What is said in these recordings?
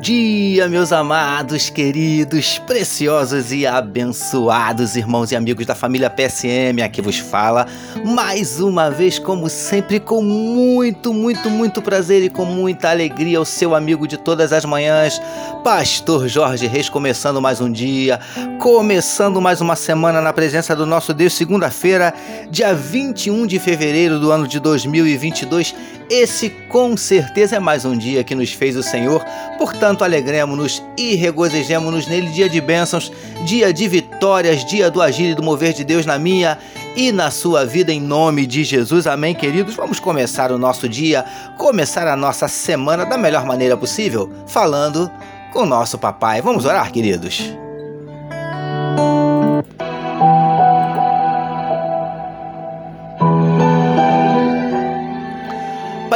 dia, meus amados, queridos, preciosos e abençoados irmãos e amigos da família PSM. Aqui vos fala mais uma vez, como sempre, com muito, muito, muito prazer e com muita alegria, o seu amigo de todas as manhãs, Pastor Jorge Reis, começando mais um dia, começando mais uma semana na presença do nosso Deus, segunda-feira, dia 21 de fevereiro do ano de 2022. Esse com certeza é mais um dia que nos fez o Senhor, portanto, alegremos-nos e regozijemos-nos nele, dia de bênçãos, dia de vitórias, dia do agir e do mover de Deus na minha e na sua vida, em nome de Jesus. Amém, queridos? Vamos começar o nosso dia, começar a nossa semana da melhor maneira possível, falando com o nosso papai. Vamos orar, queridos?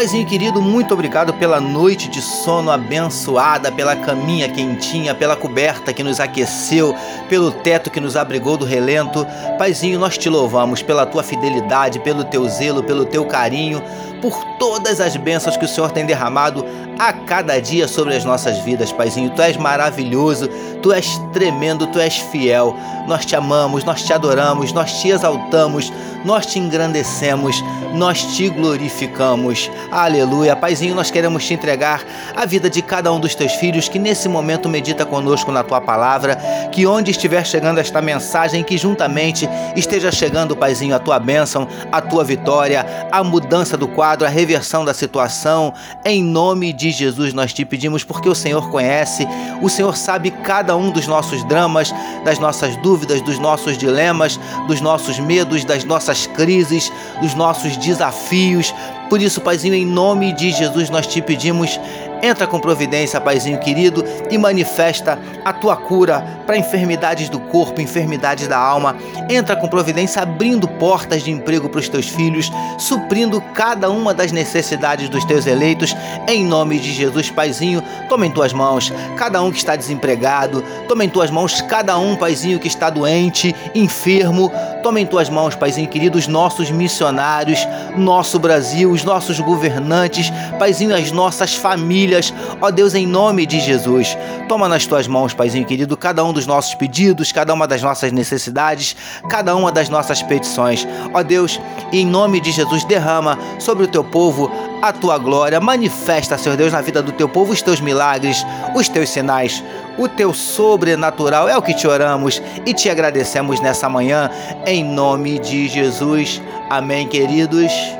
Paizinho querido, muito obrigado pela noite de sono abençoada, pela caminha quentinha, pela coberta que nos aqueceu, pelo teto que nos abrigou do relento. Paizinho, nós te louvamos pela tua fidelidade, pelo teu zelo, pelo teu carinho, por todas as bênçãos que o Senhor tem derramado a cada dia sobre as nossas vidas, Paizinho. Tu és maravilhoso, tu és tremendo, tu és fiel. Nós te amamos, nós te adoramos, nós te exaltamos, nós te engrandecemos, nós te glorificamos. Aleluia. Paizinho, nós queremos te entregar a vida de cada um dos teus filhos que nesse momento medita conosco na tua palavra, que onde estiver chegando esta mensagem, que juntamente esteja chegando, Paizinho, a tua bênção, a tua vitória, a mudança do quadro, a reversão da situação, em nome de Jesus nós te pedimos porque o Senhor conhece, o Senhor sabe cada um dos nossos dramas, das nossas dúvidas, dos nossos dilemas, dos nossos medos, das nossas crises, dos nossos desafios. Por isso, Paizinho, em nome de Jesus nós te pedimos Entra com providência, Paizinho querido, e manifesta a tua cura para enfermidades do corpo, enfermidades da alma. Entra com providência abrindo portas de emprego para os teus filhos, suprindo cada uma das necessidades dos teus eleitos. Em nome de Jesus, Paizinho, toma em tuas mãos cada um que está desempregado, toma em tuas mãos cada um, Paizinho, que está doente, enfermo. Toma em tuas mãos, Paizinho querido, os nossos missionários, nosso Brasil, os nossos governantes, Paizinho, as nossas famílias famílias. Ó Deus, em nome de Jesus, toma nas tuas mãos, Paizinho querido, cada um dos nossos pedidos, cada uma das nossas necessidades, cada uma das nossas petições. Ó Deus, em nome de Jesus, derrama sobre o teu povo a tua glória. Manifesta, Senhor Deus, na vida do teu povo os teus milagres, os teus sinais, o teu sobrenatural. É o que te oramos e te agradecemos nessa manhã, em nome de Jesus. Amém, queridos.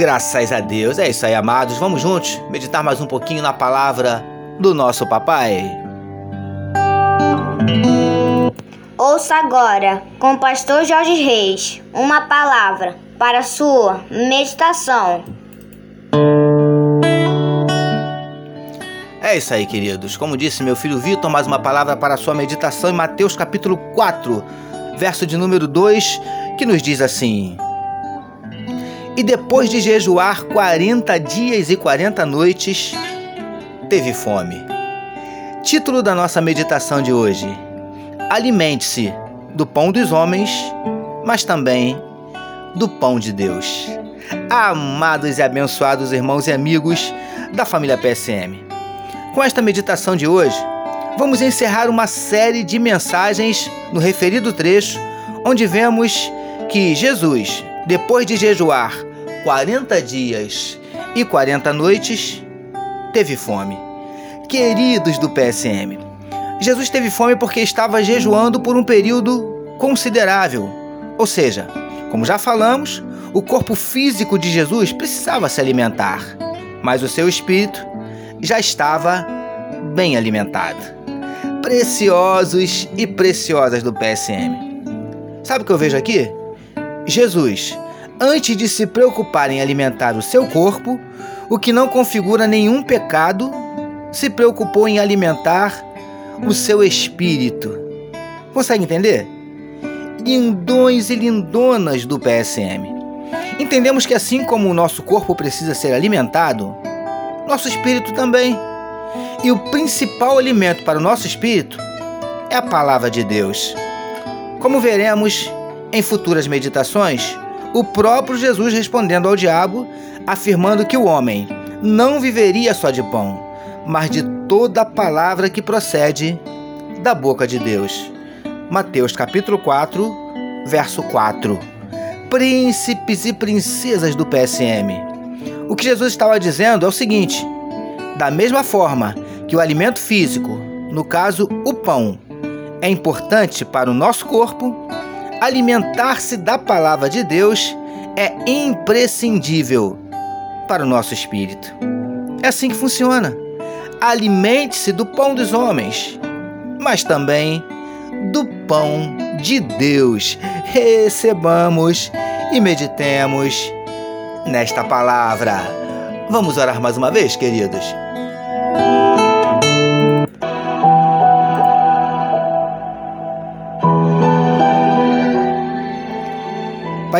Graças a Deus. É isso aí, amados. Vamos juntos meditar mais um pouquinho na palavra do nosso papai. Ouça agora, com o pastor Jorge Reis, uma palavra para sua meditação. É isso aí, queridos. Como disse meu filho Vitor, mais uma palavra para sua meditação em Mateus capítulo 4, verso de número 2, que nos diz assim: e depois de jejuar 40 dias e 40 noites, teve fome. Título da nossa meditação de hoje: Alimente-se do pão dos homens, mas também do pão de Deus. Amados e abençoados irmãos e amigos da família PSM. Com esta meditação de hoje, vamos encerrar uma série de mensagens no referido trecho, onde vemos que Jesus, depois de jejuar 40 dias e 40 noites, teve fome. Queridos do PSM, Jesus teve fome porque estava jejuando por um período considerável. Ou seja, como já falamos, o corpo físico de Jesus precisava se alimentar, mas o seu espírito já estava bem alimentado. Preciosos e preciosas do PSM. Sabe o que eu vejo aqui? Jesus antes de se preocupar em alimentar o seu corpo, o que não configura nenhum pecado, se preocupou em alimentar o seu espírito. Consegue entender? Lindões e lindonas do PSM. Entendemos que assim como o nosso corpo precisa ser alimentado, nosso espírito também. E o principal alimento para o nosso espírito é a palavra de Deus. Como veremos em futuras meditações o próprio Jesus respondendo ao diabo, afirmando que o homem não viveria só de pão, mas de toda a palavra que procede da boca de Deus. Mateus capítulo 4, verso 4. Príncipes e princesas do PSM. O que Jesus estava dizendo é o seguinte: da mesma forma que o alimento físico, no caso o pão, é importante para o nosso corpo, alimentar-se da palavra de Deus é imprescindível para o nosso espírito. É assim que funciona. Alimente-se do pão dos homens, mas também do pão de Deus. Recebamos e meditemos nesta palavra. Vamos orar mais uma vez, queridos?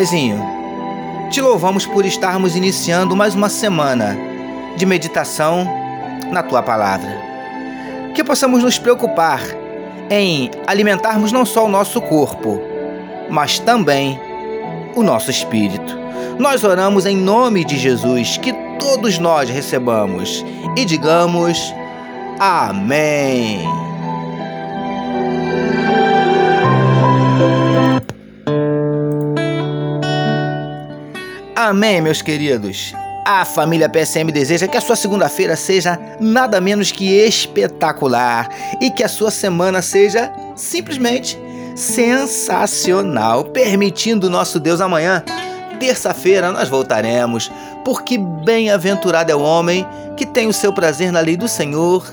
Paizinho, te louvamos por estarmos iniciando mais uma semana de meditação na tua palavra. Que possamos nos preocupar em alimentarmos não só o nosso corpo, mas também o nosso espírito. Nós oramos em nome de Jesus, que todos nós recebamos e digamos Amém. Amém, meus queridos. A família PSM deseja que a sua segunda-feira seja nada menos que espetacular e que a sua semana seja simplesmente sensacional. Permitindo nosso Deus amanhã, terça-feira, nós voltaremos, porque bem-aventurado é o homem que tem o seu prazer na lei do Senhor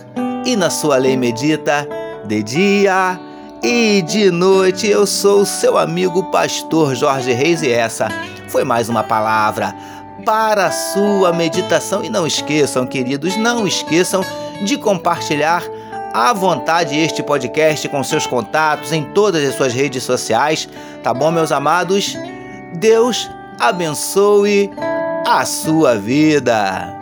e na sua lei medita de dia e de noite. Eu sou o seu amigo pastor Jorge Reis e essa foi mais uma palavra para a sua meditação. E não esqueçam, queridos, não esqueçam de compartilhar à vontade este podcast com seus contatos em todas as suas redes sociais, tá bom, meus amados? Deus abençoe a sua vida.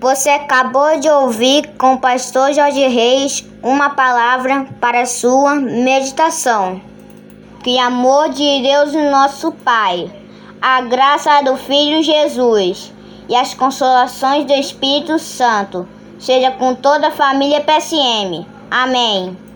Você acabou de ouvir com o pastor Jorge Reis uma palavra para sua meditação. Que amor de Deus nosso Pai, a graça do Filho Jesus e as consolações do Espírito Santo seja com toda a família PSM. Amém.